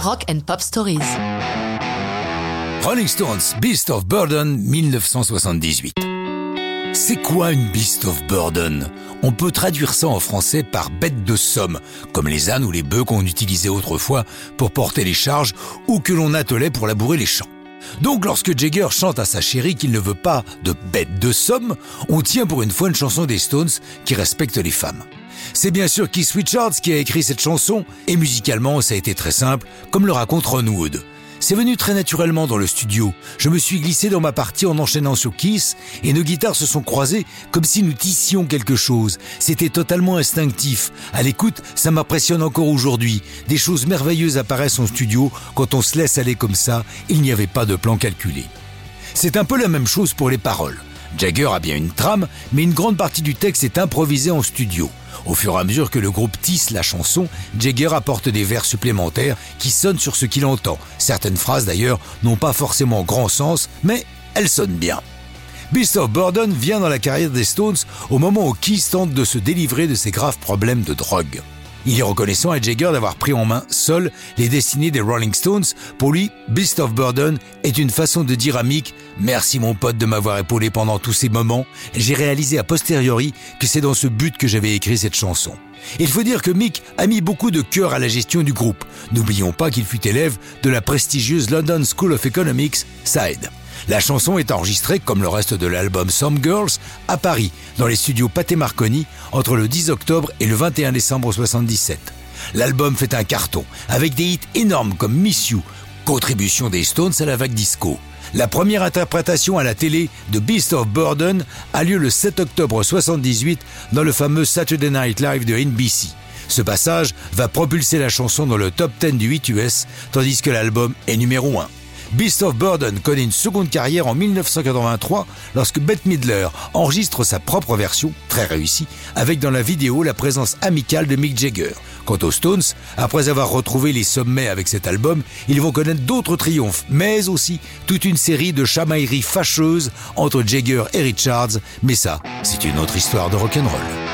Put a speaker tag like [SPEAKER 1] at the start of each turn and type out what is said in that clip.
[SPEAKER 1] Rock and Pop Stories.
[SPEAKER 2] Rolling Stones, Beast of Burden, 1978. C'est quoi une Beast of Burden? On peut traduire ça en français par bête de somme, comme les ânes ou les bœufs qu'on utilisait autrefois pour porter les charges ou que l'on attelait pour labourer les champs. Donc lorsque Jagger chante à sa chérie qu'il ne veut pas de bête de somme, on tient pour une fois une chanson des Stones qui respecte les femmes. C'est bien sûr Keith Richards qui a écrit cette chanson, et musicalement ça a été très simple, comme le raconte Ron Wood. C'est venu très naturellement dans le studio. Je me suis glissé dans ma partie en enchaînant sur Kiss et nos guitares se sont croisées comme si nous tissions quelque chose. C'était totalement instinctif. À l'écoute, ça m'impressionne encore aujourd'hui. Des choses merveilleuses apparaissent en studio quand on se laisse aller comme ça. Il n'y avait pas de plan calculé. C'est un peu la même chose pour les paroles. Jagger a bien une trame, mais une grande partie du texte est improvisée en studio. Au fur et à mesure que le groupe tisse la chanson, Jagger apporte des vers supplémentaires qui sonnent sur ce qu'il entend. Certaines phrases d'ailleurs n'ont pas forcément grand sens, mais elles sonnent bien. Beast of Burden vient dans la carrière des Stones au moment où Keith tente de se délivrer de ses graves problèmes de drogue. Il est reconnaissant à Jagger d'avoir pris en main seul les destinées des Rolling Stones. Pour lui, Beast of Burden est une façon de dire à Mick Merci mon pote de m'avoir épaulé pendant tous ces moments. J'ai réalisé a posteriori que c'est dans ce but que j'avais écrit cette chanson. Il faut dire que Mick a mis beaucoup de cœur à la gestion du groupe. N'oublions pas qu'il fut élève de la prestigieuse London School of Economics, ça aide. La chanson est enregistrée, comme le reste de l'album Some Girls, à Paris, dans les studios Pathé Marconi, entre le 10 octobre et le 21 décembre 77. L'album fait un carton, avec des hits énormes comme Miss You, contribution des Stones à la vague disco. La première interprétation à la télé de Beast of Burden a lieu le 7 octobre 78 dans le fameux Saturday Night Live de NBC. Ce passage va propulser la chanson dans le top 10 du 8 US, tandis que l'album est numéro 1. Beast of Burden connaît une seconde carrière en 1983 lorsque Bette Midler enregistre sa propre version, très réussie, avec dans la vidéo la présence amicale de Mick Jagger. Quant aux Stones, après avoir retrouvé les sommets avec cet album, ils vont connaître d'autres triomphes, mais aussi toute une série de chamailleries fâcheuses entre Jagger et Richards, mais ça, c'est une autre histoire de rock'n'roll.